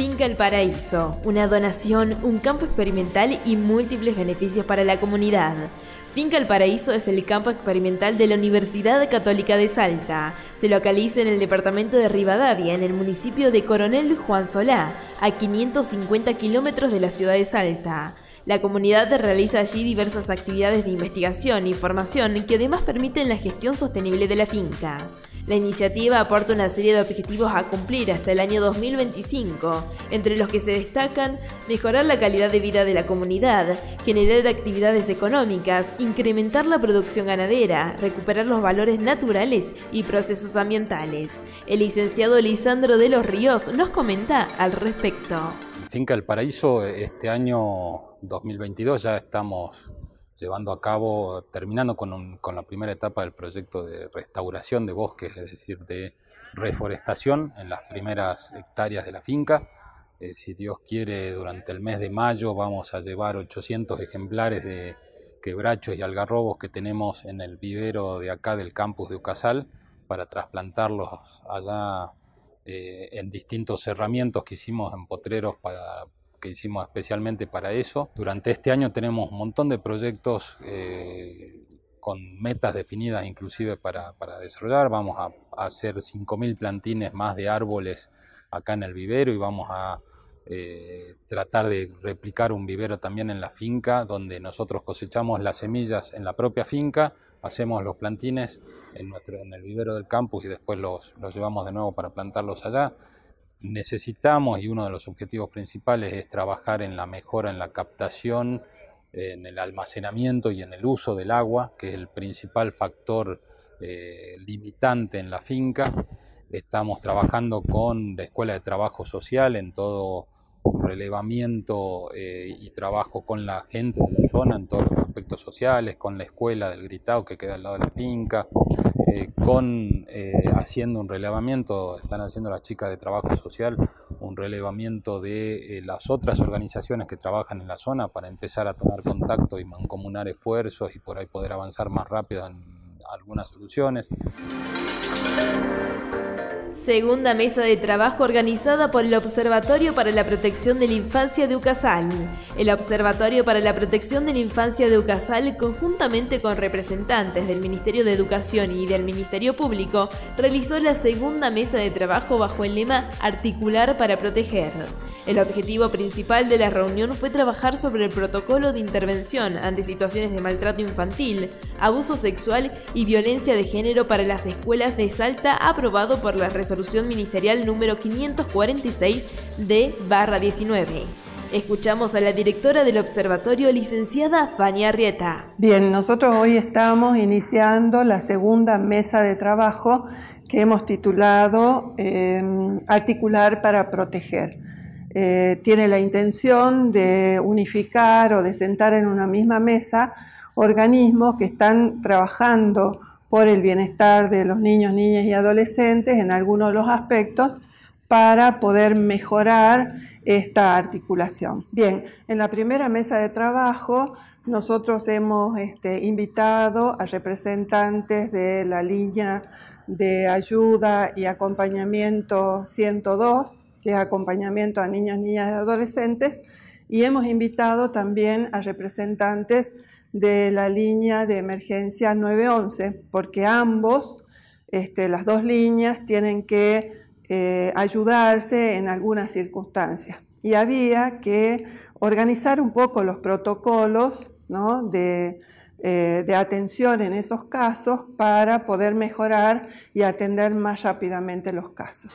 Finca El Paraíso, una donación, un campo experimental y múltiples beneficios para la comunidad. Finca El Paraíso es el campo experimental de la Universidad Católica de Salta. Se localiza en el departamento de Rivadavia, en el municipio de Coronel Juan Solá, a 550 kilómetros de la ciudad de Salta. La comunidad realiza allí diversas actividades de investigación y formación que además permiten la gestión sostenible de la finca. La iniciativa aporta una serie de objetivos a cumplir hasta el año 2025, entre los que se destacan mejorar la calidad de vida de la comunidad, generar actividades económicas, incrementar la producción ganadera, recuperar los valores naturales y procesos ambientales. El licenciado Lisandro de los Ríos nos comenta al respecto. Finca El Paraíso, este año 2022 ya estamos llevando a cabo, terminando con, la primera etapa del proyecto de restauración de bosques, es decir, de reforestación en las primeras hectáreas de la finca. Eh, si Dios quiere, durante el mes de mayo vamos a llevar 800 ejemplares de quebrachos y algarrobos que tenemos en el vivero de acá del campus de Ucasal para trasplantarlos allá eh, en distintos cerramientos que hicimos en potreros para, que hicimos especialmente para eso. Durante este año tenemos un montón de proyectos eh, con metas definidas inclusive para, desarrollar. Vamos a, hacer 5.000 plantines más de árboles acá en el vivero y vamos a eh, tratar de replicar un vivero también en la finca donde nosotros cosechamos las semillas en la propia finca, hacemos los plantines en, nuestro, en el vivero del campus y después los, los llevamos de nuevo para plantarlos allá necesitamos y uno de los objetivos principales es trabajar en la mejora en la captación, en el almacenamiento y en el uso del agua, que es el principal factor eh, limitante en la finca. Estamos trabajando con la Escuela de Trabajo Social en todo relevamiento eh, y trabajo con la gente de la zona en todos los aspectos sociales, con la escuela del Gritao que queda al lado de la finca, eh, con eh, haciendo un relevamiento, están haciendo las chicas de trabajo social, un relevamiento de las otras organizaciones que trabajan en la zona para empezar a tomar contacto y mancomunar esfuerzos y por ahí poder avanzar más rápido en algunas soluciones. Segunda mesa de trabajo organizada por el Observatorio para la Protección de la Infancia de Ucasal. El Observatorio para la Protección de la Infancia de Ucasal, conjuntamente con representantes del Ministerio de Educación y del Ministerio Público, realizó la segunda mesa de trabajo bajo el lema Articular para Proteger. El objetivo principal de la reunión fue trabajar sobre el protocolo de intervención ante situaciones de maltrato infantil, abuso sexual y violencia de género para las escuelas de Salta aprobado por la resolución ministerial número 546 de barra 19. Escuchamos a la directora del observatorio, licenciada Fania Arrieta. Bien, nosotros hoy estamos iniciando la segunda mesa de trabajo que hemos titulado eh, Articular para Proteger. Eh, tiene la intención de unificar o de sentar en una misma mesa organismos que están trabajando por el bienestar de los niños, niñas y adolescentes en algunos de los aspectos para poder mejorar esta articulación. Bien, en la primera mesa de trabajo nosotros hemos este, invitado a representantes de la línea de ayuda y acompañamiento 102, que es acompañamiento a niños, niñas y adolescentes, y hemos invitado también a representantes de la línea de emergencia 911, porque ambos, este, las dos líneas, tienen que eh, ayudarse en algunas circunstancias. Y había que organizar un poco los protocolos eh, de atención en esos casos para poder mejorar y atender más rápidamente los casos.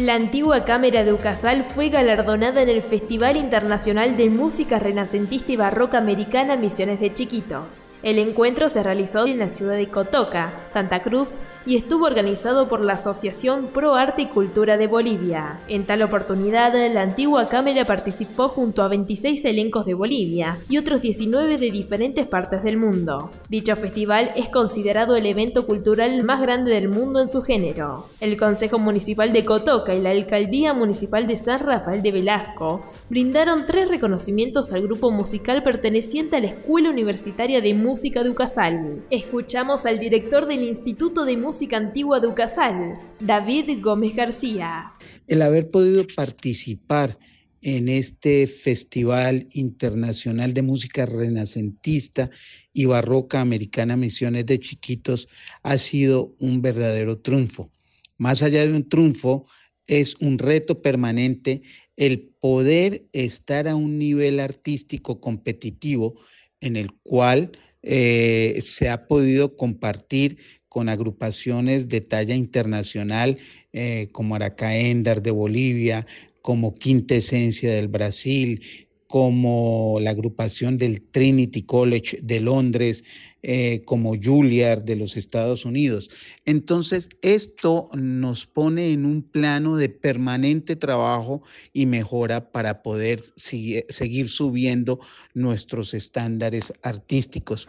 La antigua Cámara de Ucasal fue galardonada en el Festival Internacional de Música Renacentista y Barroca Americana Misiones de Chiquitos. El encuentro se realizó en la ciudad de Cotoca, Santa Cruz, y estuvo organizado por la Asociación Pro Arte y Cultura de Bolivia. En tal oportunidad, la antigua Cámara participó junto a 26 elencos de Bolivia y otros 19 de diferentes partes del mundo. Dicho festival es considerado el evento cultural más grande del mundo en su género. El Consejo Municipal de Cotoca y la Alcaldía Municipal de San Rafael de Velasco brindaron tres reconocimientos al grupo musical perteneciente a la Escuela Universitaria de Música de Ucasal. Escuchamos al director del Instituto de Música Antigua de Ucasal, David Gómez García. El haber podido participar en este Festival Internacional de Música Renacentista y Barroca Americana Misiones de Chiquitos ha sido un verdadero triunfo. Más allá de un triunfo, es un reto permanente el poder estar a un nivel artístico competitivo en el cual eh, se ha podido compartir con agrupaciones de talla internacional eh, como Aracaendar de Bolivia, como Quinta Esencia del Brasil, como la agrupación del Trinity College de Londres, eh, como Juilliard de los Estados Unidos. Entonces, esto nos pone en un plano de permanente trabajo y mejora para poder seguir subiendo nuestros estándares artísticos.